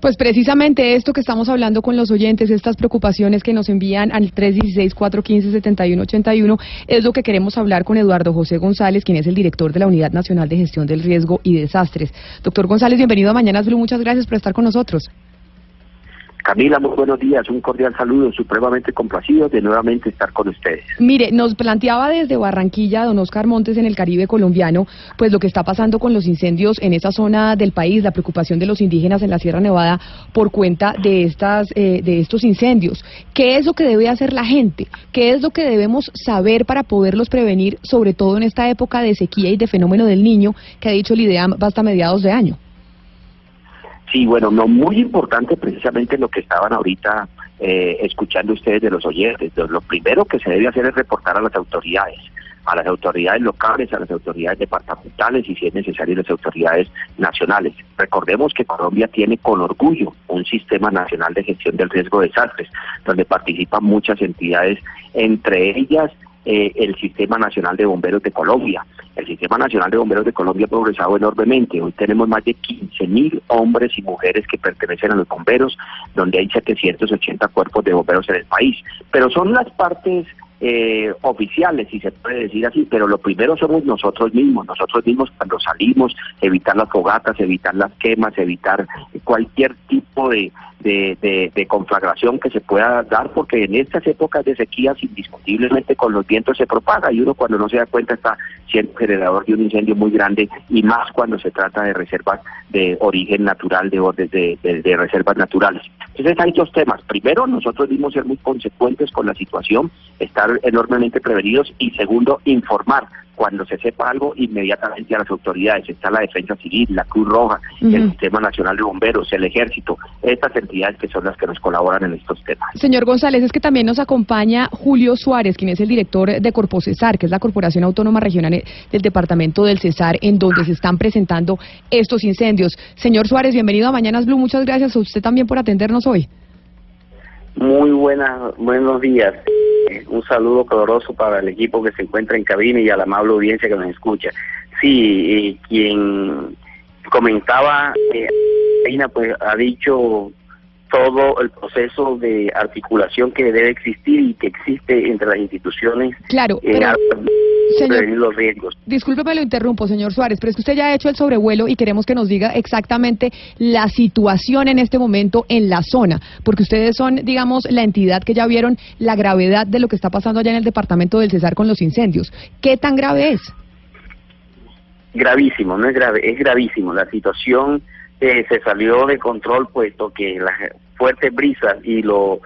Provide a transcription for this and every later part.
Pues precisamente esto que estamos hablando con los oyentes, estas preocupaciones que nos envían al 316-415-7181, es lo que queremos hablar con Eduardo José González, quien es el director de la Unidad Nacional de Gestión del Riesgo y Desastres. Doctor González, bienvenido a Mañanas Blue, muchas gracias por estar con nosotros. Camila, muy buenos días, un cordial saludo, supremamente complacido de nuevamente estar con ustedes. Mire, nos planteaba desde Barranquilla don Oscar Montes en el Caribe colombiano, pues lo que está pasando con los incendios en esa zona del país, la preocupación de los indígenas en la Sierra Nevada por cuenta de estas eh, de estos incendios. ¿Qué es lo que debe hacer la gente? ¿Qué es lo que debemos saber para poderlos prevenir, sobre todo en esta época de sequía y de fenómeno del niño que ha dicho el IDEAM hasta mediados de año? Sí, bueno, no muy importante precisamente lo que estaban ahorita eh, escuchando ustedes de los oyentes. Lo primero que se debe hacer es reportar a las autoridades, a las autoridades locales, a las autoridades departamentales y si es necesario las autoridades nacionales. Recordemos que Colombia tiene con orgullo un sistema nacional de gestión del riesgo de desastres, donde participan muchas entidades, entre ellas eh, el Sistema Nacional de Bomberos de Colombia. El Sistema Nacional de Bomberos de Colombia ha progresado enormemente. Hoy tenemos más de 15 mil hombres y mujeres que pertenecen a los bomberos, donde hay 780 cuerpos de bomberos en el país. Pero son las partes eh, oficiales, si se puede decir así, pero lo primero somos nosotros mismos, nosotros mismos cuando salimos, evitar las fogatas, evitar las quemas, evitar cualquier tipo de, de, conflagración que se pueda dar, porque en estas épocas de sequías indiscutiblemente con los vientos se propaga y uno cuando no se da cuenta está siendo generador de un incendio muy grande y más cuando se trata de reservas de origen natural, de, de, de reservas naturales. Entonces hay dos temas. Primero, nosotros debemos ser muy consecuentes con la situación, estar enormemente prevenidos y segundo, informar cuando se sepa algo inmediatamente a las autoridades. Está la Defensa Civil, la Cruz Roja, el Sistema Nacional de Bomberos, el Ejército, estas entidades que son las que nos colaboran en estos temas. Señor González, es que también nos acompaña Julio Suárez, quien es el director de Corpo Cesar, que es la Corporación Autónoma Regional del Departamento del Cesar, en donde se están presentando estos incendios. Señor Suárez, bienvenido a Mañanas Blue. Muchas gracias a usted también por atendernos hoy. Muy buenas, buenos días. Eh, un saludo caloroso para el equipo que se encuentra en cabina y a la amable audiencia que nos escucha. Sí, quien comentaba, eh, pues ha dicho todo el proceso de articulación que debe existir y que existe entre las instituciones. Claro, eh, Señor, los riesgos. Discúlpeme, lo interrumpo, señor Suárez, pero es que usted ya ha hecho el sobrevuelo y queremos que nos diga exactamente la situación en este momento en la zona, porque ustedes son, digamos, la entidad que ya vieron la gravedad de lo que está pasando allá en el departamento del Cesar con los incendios. ¿Qué tan grave es? Gravísimo, no es grave, es gravísimo. La situación eh, se salió de control puesto que las fuertes brisas y lo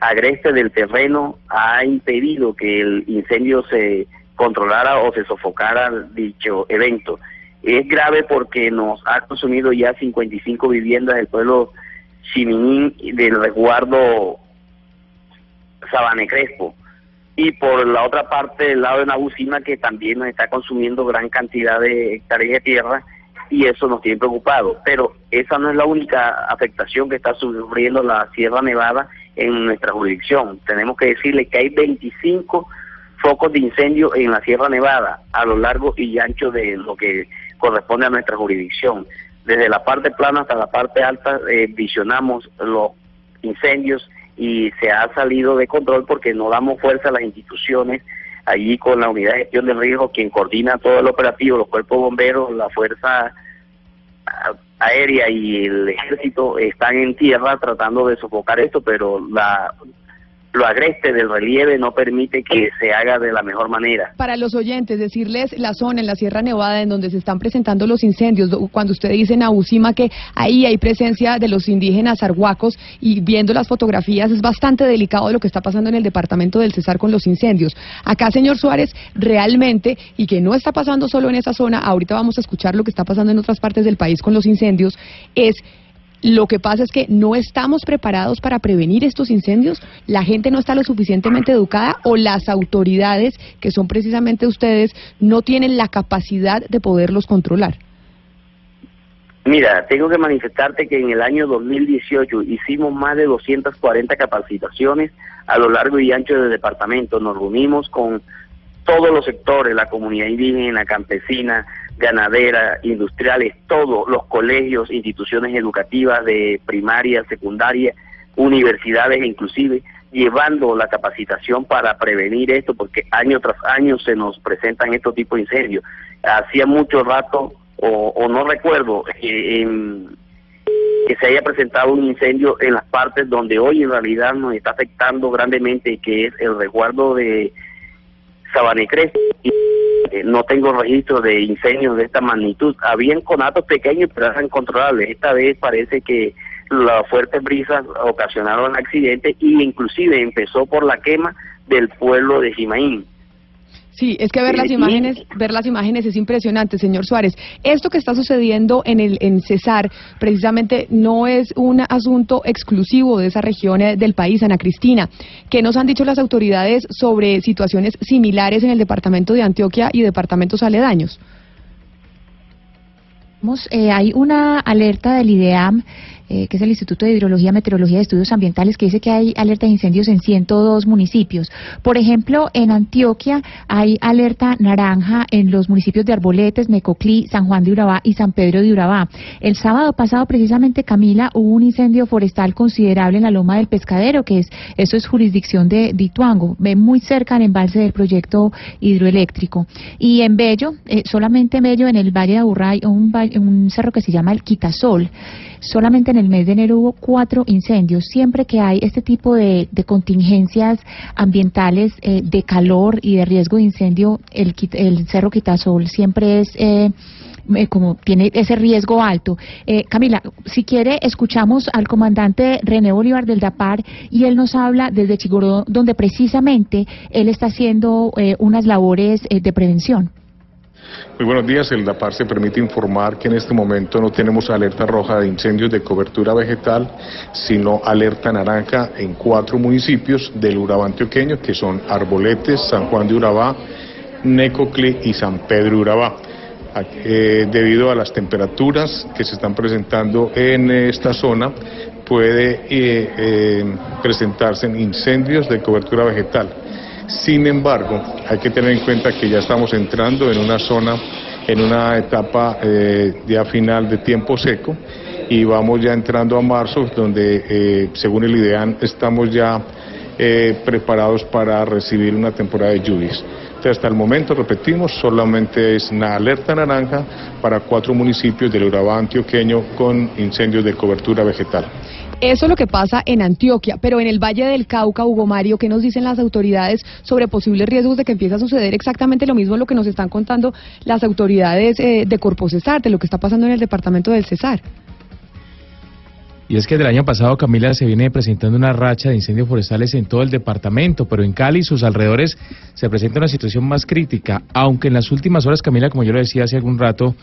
agreste del terreno ha impedido que el incendio se controlara o se sofocara dicho evento. Es grave porque nos ha consumido ya 55 viviendas del pueblo Chiminín del resguardo Sabane Crespo. Y por la otra parte, del lado de Nabusima, que también nos está consumiendo gran cantidad de hectáreas de tierra y eso nos tiene preocupado. Pero esa no es la única afectación que está sufriendo la Sierra Nevada en nuestra jurisdicción. Tenemos que decirle que hay 25 focos de incendio en la Sierra Nevada a lo largo y ancho de lo que corresponde a nuestra jurisdicción. Desde la parte plana hasta la parte alta eh, visionamos los incendios y se ha salido de control porque no damos fuerza a las instituciones allí con la unidad de gestión del riesgo quien coordina todo el operativo, los cuerpos bomberos, la fuerza aérea y el ejército están en tierra tratando de sofocar esto, pero la lo agreste del relieve no permite que se haga de la mejor manera. Para los oyentes, decirles la zona en la Sierra Nevada en donde se están presentando los incendios, cuando usted dice en Abusima que ahí hay presencia de los indígenas arhuacos y viendo las fotografías es bastante delicado lo que está pasando en el departamento del Cesar con los incendios. Acá, señor Suárez, realmente, y que no está pasando solo en esa zona, ahorita vamos a escuchar lo que está pasando en otras partes del país con los incendios, es lo que pasa es que no estamos preparados para prevenir estos incendios, la gente no está lo suficientemente educada o las autoridades, que son precisamente ustedes, no tienen la capacidad de poderlos controlar. Mira, tengo que manifestarte que en el año 2018 hicimos más de 240 capacitaciones a lo largo y ancho del departamento. Nos reunimos con todos los sectores, la comunidad indígena, campesina, ganaderas, industriales, todos los colegios, instituciones educativas de primaria, secundaria, universidades inclusive, llevando la capacitación para prevenir esto, porque año tras año se nos presentan estos tipos de incendios. Hacía mucho rato, o, no recuerdo, eh, que se haya presentado un incendio en las partes donde hoy en realidad nos está afectando grandemente, que es el resguardo de Sabanecres. Eh, no tengo registro de incendios de esta magnitud. Habían conatos pequeños, pero eran controlables. Esta vez parece que las fuertes brisas ocasionaron accidentes y inclusive empezó por la quema del pueblo de Jimaín. Sí, es que ver las imágenes, ver las imágenes es impresionante, señor Suárez. Esto que está sucediendo en el en Cesar, precisamente no es un asunto exclusivo de esa región eh, del país, Ana Cristina. ¿Qué nos han dicho las autoridades sobre situaciones similares en el departamento de Antioquia y departamentos aledaños? Eh, hay una alerta del IDEAM eh, que es el Instituto de Hidrología, Meteorología y Estudios Ambientales, que dice que hay alerta de incendios en 102 municipios. Por ejemplo, en Antioquia hay alerta naranja en los municipios de Arboletes, Mecoclí, San Juan de Urabá y San Pedro de Urabá. El sábado pasado, precisamente, Camila, hubo un incendio forestal considerable en la Loma del Pescadero, que es, eso es jurisdicción de Dituango, muy cerca del embalse del proyecto hidroeléctrico. Y en Bello, eh, solamente en Bello, en el Valle de Aburray, un, un cerro que se llama el Quitasol. Solamente en el mes de enero hubo cuatro incendios. Siempre que hay este tipo de, contingencias ambientales eh, de calor y de riesgo de incendio, el, el Cerro Quitasol siempre es... Eh, eh, como tiene ese riesgo alto. Camila, si quiere, escuchamos al comandante René Bolívar del DAPAR y él nos habla desde Chigoró, donde precisamente él está haciendo unas labores de prevención. Muy buenos días. El DAPAR se permite informar que en este momento no tenemos alerta roja de incendios de cobertura vegetal, sino alerta naranja en cuatro municipios del Urabá antioqueño, que son Arboletes, San Juan de Urabá, Necoclí y San Pedro Urabá. Eh, debido a las temperaturas que se están presentando en esta zona, puede eh, eh, presentarse incendios de cobertura vegetal. Sin embargo, hay que tener en cuenta que ya estamos entrando en una zona, en una etapa eh, ya final de tiempo seco y vamos ya entrando a marzo, donde eh, según el IDEAN estamos ya eh, preparados para recibir una temporada de lluvias. Hasta el momento, repetimos, solamente es una alerta naranja para cuatro municipios del Urabá antioqueño con incendios de cobertura vegetal. Eso es lo que pasa en Antioquia, pero en el Valle del Cauca, Hugo Mario, ¿qué nos dicen las autoridades sobre posibles riesgos de que empiece a suceder exactamente lo mismo lo que nos están contando las autoridades eh, de Corpo Cesar, de lo que está pasando en el departamento del Cesar? Y es que del año pasado, Camila, se viene presentando una racha de incendios forestales en todo el departamento, pero en Cali y sus alrededores se presenta una situación más crítica, aunque en las últimas horas, Camila, como yo lo decía hace algún rato,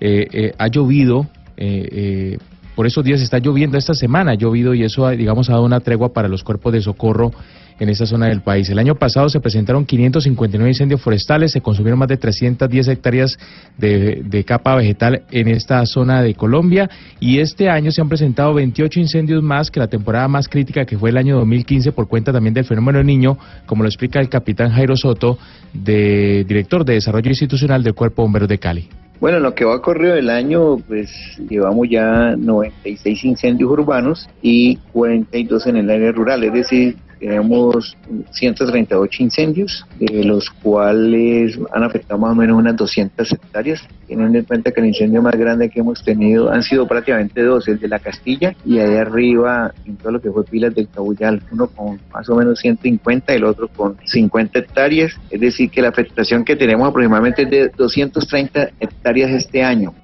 eh, eh, ha llovido eh, por esos días está lloviendo esta semana, ha llovido y eso, digamos, ha dado una tregua para los cuerpos de socorro en esta zona del país. El año pasado se presentaron 559 incendios forestales, se consumieron más de 310 hectáreas de, capa vegetal en esta zona de Colombia y este año se han presentado 28 incendios más que la temporada más crítica que fue el año 2015 por cuenta también del fenómeno niño, como lo explica el capitán Jairo Soto, de, director de Desarrollo Institucional del Cuerpo Bomberos de Cali. Bueno, en lo que va corrido el año, pues llevamos ya 96 incendios urbanos y 42 en el área rural, es decir, tenemos 138 incendios, de los cuales han afectado más o menos unas 200 hectáreas. Teniendo en cuenta que el incendio más grande que hemos tenido han sido prácticamente dos, el de la Castilla y ahí arriba en todo lo que fue Pilas del Cabuyal, uno con más o menos 150 y el otro con 50 hectáreas. Es decir, que la afectación que tenemos aproximadamente es de 230 hectáreas este año.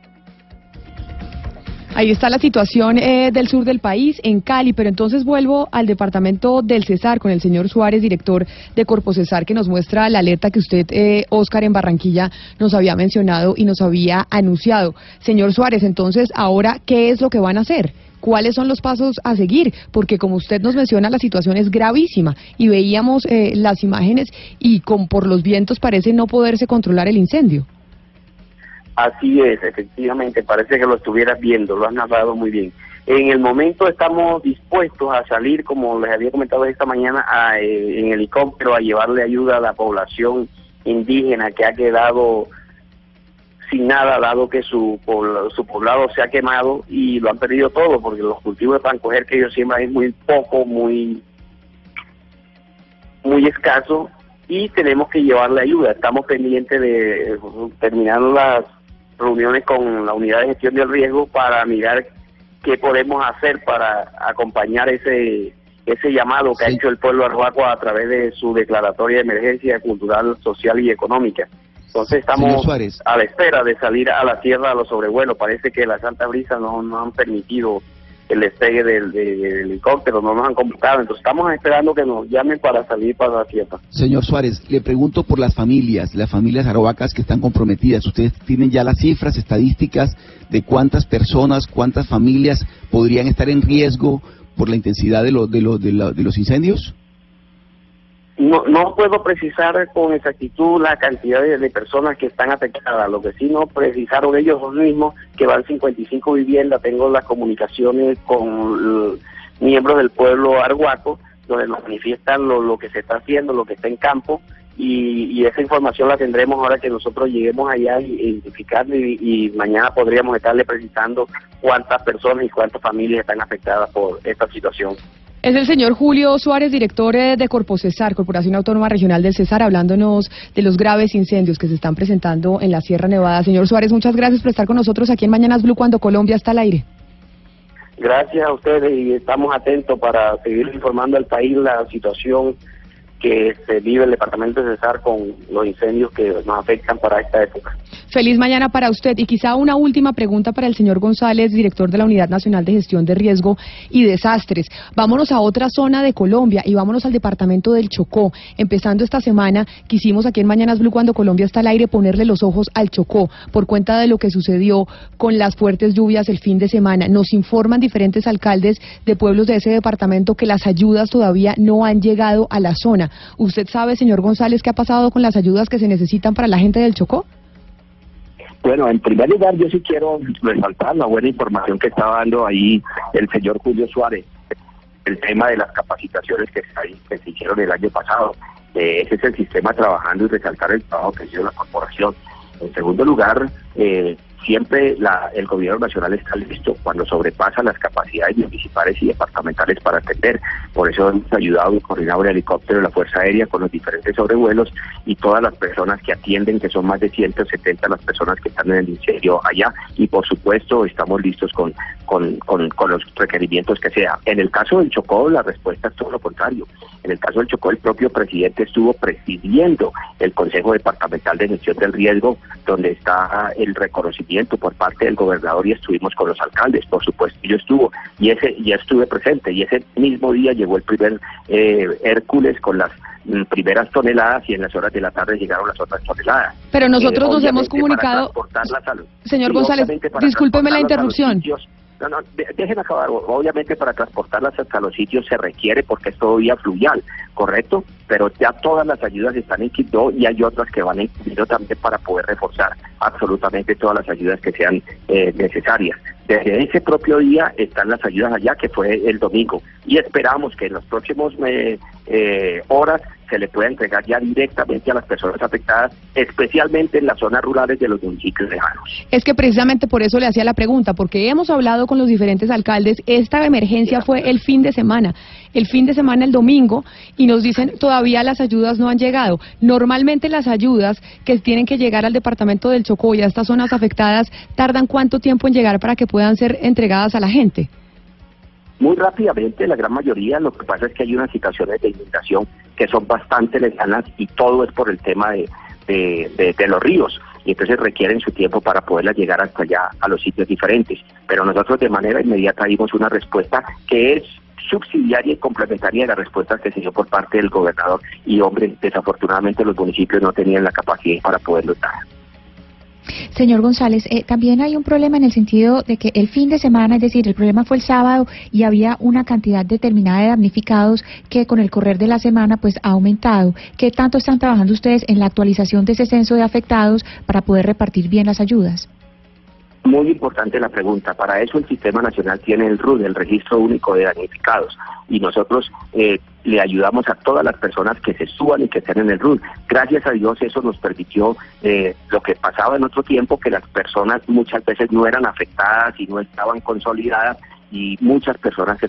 Ahí está la situación eh, del sur del país, en Cali, pero entonces vuelvo al departamento del Cesar con el señor Suárez, director de Corpo Cesar, que nos muestra la alerta que usted, eh, Oscar, en Barranquilla, nos había mencionado y nos había anunciado. Señor Suárez, entonces, ahora, ¿qué es lo que van a hacer? cuáles son los pasos a seguir, porque como usted nos menciona, la situación es gravísima y veíamos eh, las imágenes y con por los vientos parece no poderse controlar el incendio. Así es, efectivamente, parece que lo estuvieras viendo, lo has narrado muy bien. En el momento estamos dispuestos a salir, como les había comentado esta mañana, eh, en helicóptero a llevarle ayuda a la población indígena que ha quedado sin nada, dado que su, su poblado se ha quemado y lo han perdido todo, porque los cultivos de pan coger que ellos siembran es muy poco, muy, muy escaso y tenemos que llevarle ayuda. Estamos pendientes de terminar las reuniones con la unidad de gestión del riesgo para mirar qué podemos hacer para acompañar ese ese llamado que ha hecho el pueblo arhuaco a través de su declaratoria de emergencia cultural, social y económica. Entonces estamos a la espera de salir a la tierra a los sobrevuelos. Parece que la Santa Brisa no, no han permitido el despegue del, helicóptero, no nos han convocado, entonces estamos esperando que nos llamen para salir para la tierra. Señor Suárez, le pregunto por las familias, las familias arhuacas que están comprometidas. ¿Ustedes tienen ya las cifras estadísticas de cuántas personas, cuántas familias podrían estar en riesgo por la intensidad de, de, de los incendios? No, no puedo precisar con exactitud la cantidad de, personas que están afectadas. Lo que sí no precisaron ellos mismos, que van 55 viviendas. Tengo las comunicaciones con miembros del pueblo arhuaco, donde nos manifiestan lo, lo que se está haciendo, lo que está en campo. Y, esa información la tendremos ahora que nosotros lleguemos allá y identificarlo y, y mañana podríamos estarle precisando cuántas personas y cuántas familias están afectadas por esta situación. Es el señor Julio Suárez, director eh, de Cesar, Corporación Autónoma Regional del Cesar, hablándonos de los graves incendios que se están presentando en la Sierra Nevada. Señor Suárez, muchas gracias por estar con nosotros aquí en Mañanas Blue cuando Colombia está al aire. Gracias a ustedes y estamos atentos para seguir informando al país la situación que se vive el departamento de Cesar con los incendios que nos afectan para esta época. Feliz mañana para usted y quizá una última pregunta para el señor González, director de la Unidad Nacional de Gestión de Riesgo y Desastres. Vámonos a otra zona de Colombia y vámonos al departamento del Chocó. Empezando esta semana, quisimos aquí en Mañanas Blue, cuando Colombia está al aire, ponerle los ojos al Chocó por cuenta de lo que sucedió con las fuertes lluvias el fin de semana. Nos informan diferentes alcaldes de pueblos de ese departamento que las ayudas todavía no han llegado a la zona. ¿Usted sabe, señor González, qué ha pasado con las ayudas que se necesitan para la gente del Chocó? Bueno, en primer lugar, yo sí quiero resaltar la buena información que estaba dando ahí el señor Julio Suárez, el tema de las capacitaciones que, se hicieron el año pasado. Eh, ese es el sistema trabajando y resaltar el trabajo que hizo la corporación. En segundo lugar, eh, siempre la, el gobierno nacional está listo cuando sobrepasa las capacidades municipales y departamentales para atender. Por eso hemos ayudado y coordinado el helicóptero de la Fuerza Aérea con los diferentes sobrevuelos y todas las personas que atienden, que son más de 170 las personas que están en el incendio allá. Y por supuesto estamos listos con, con, con, los requerimientos que sea. En el caso del Chocó, la respuesta es todo lo contrario. En el caso del Chocó, el propio presidente estuvo presidiendo el Consejo Departamental de Gestión del Riesgo, donde está el reconocimiento por parte del gobernador y estuvimos con los alcaldes, por supuesto, yo estuvo y ese ya estuve presente y ese mismo día llegó el primer eh, Hércules con las mm, primeras toneladas y en las horas de la tarde llegaron las otras toneladas. Pero nosotros nos hemos comunicado, señor González, discúlpeme la interrupción. No, no, déjenme acabar. Obviamente para transportarlas hasta los sitios se requiere porque es todo vía fluvial, ¿correcto? Pero ya todas las ayudas están en Quito y hay otras que van en Quito también para poder reforzar absolutamente todas las ayudas que sean eh, necesarias. Desde ese propio día están las ayudas allá, que fue el domingo, y esperamos que en los próximos eh, eh, horas se le pueda entregar ya directamente a las personas afectadas, especialmente en las zonas rurales de los municipios lejanos. Es que precisamente por eso le hacía la pregunta, porque hemos hablado con los diferentes alcaldes, esta emergencia fue el fin de semana, el fin de semana el domingo, y nos dicen todavía las ayudas no han llegado. Normalmente las ayudas que tienen que llegar al departamento del Chocó y a estas zonas afectadas, ¿tardan cuánto tiempo en llegar para que puedan ser entregadas a la gente? Muy rápidamente, la gran mayoría, lo que pasa es que hay unas situaciones de inundación que son bastante lejanas y todo es por el tema de, de, los ríos y entonces requieren su tiempo para poderlas llegar hasta allá a los sitios diferentes. Pero nosotros de manera inmediata dimos una respuesta que es subsidiaria y complementaria de la respuesta que se dio por parte del gobernador y hombre, desafortunadamente los municipios no tenían la capacidad para poderlo dar. Señor González, eh, también hay un problema en el sentido de que el fin de semana, es decir, el problema fue el sábado y había una cantidad determinada de damnificados que con el correr de la semana pues ha aumentado. ¿Qué tanto están trabajando ustedes en la actualización de ese censo de afectados para poder repartir bien las ayudas? Muy importante la pregunta. Para eso el Sistema Nacional tiene el RUD, el Registro Único de Damnificados. Y nosotros eh, le ayudamos a todas las personas que se suban y que estén en el RUT. Gracias a Dios eso nos permitió eh, lo que pasaba en otro tiempo, que las personas muchas veces no eran afectadas y no estaban consolidadas y muchas personas se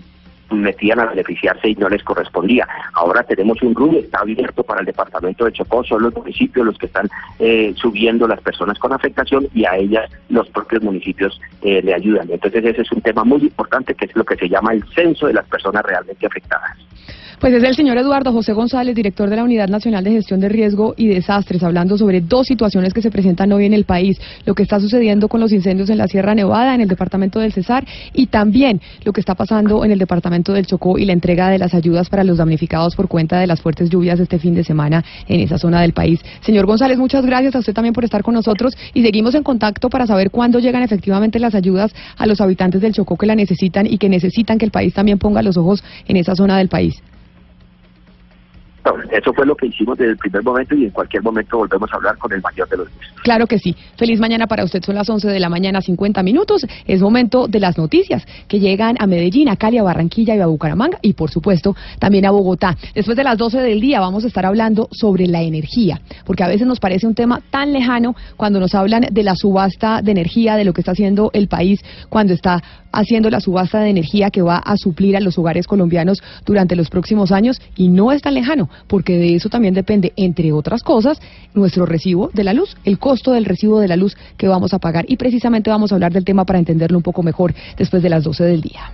metían a beneficiarse y no les correspondía. Ahora tenemos un RUD, está abierto para el departamento de Chocó, son los municipios los que están eh, subiendo las personas con afectación y a ellas los propios municipios eh, le ayudan. Entonces ese es un tema muy importante que es lo que se llama el censo de las personas realmente afectadas. Pues es el señor Eduardo José González, director de la Unidad Nacional de Gestión de Riesgo y Desastres, hablando sobre dos situaciones que se presentan hoy en el país, lo que está sucediendo con los incendios en la Sierra Nevada, en el departamento del Cesar, y también lo que está pasando en el departamento del Chocó y la entrega de las ayudas para los damnificados por cuenta de las fuertes lluvias este fin de semana en esa zona del país. Señor González, muchas gracias a usted también por estar con nosotros y seguimos en contacto para saber cuándo llegan efectivamente las ayudas a los habitantes del Chocó que la necesitan y que necesitan que el país también ponga los ojos en esa zona del país. Eso fue lo que hicimos desde el primer momento y en cualquier momento volvemos a hablar con el mayor de los. Claro que sí. Feliz mañana para usted. Son las 11 de la mañana, 50 minutos. Es momento de las noticias que llegan a Medellín, a Cali, a Barranquilla y a Bucaramanga y, por supuesto, también a Bogotá. Después de las 12 del día vamos a estar hablando sobre la energía, porque a veces nos parece un tema tan lejano cuando nos hablan de la subasta de energía, de lo que está haciendo el país cuando está haciendo la subasta de energía que va a suplir a los hogares colombianos durante los próximos años y no es tan lejano porque de eso también depende, entre otras cosas, nuestro recibo de la luz, el costo del recibo de la luz que vamos a pagar. Y precisamente vamos a hablar del tema para entenderlo un poco mejor después de las 12 del día.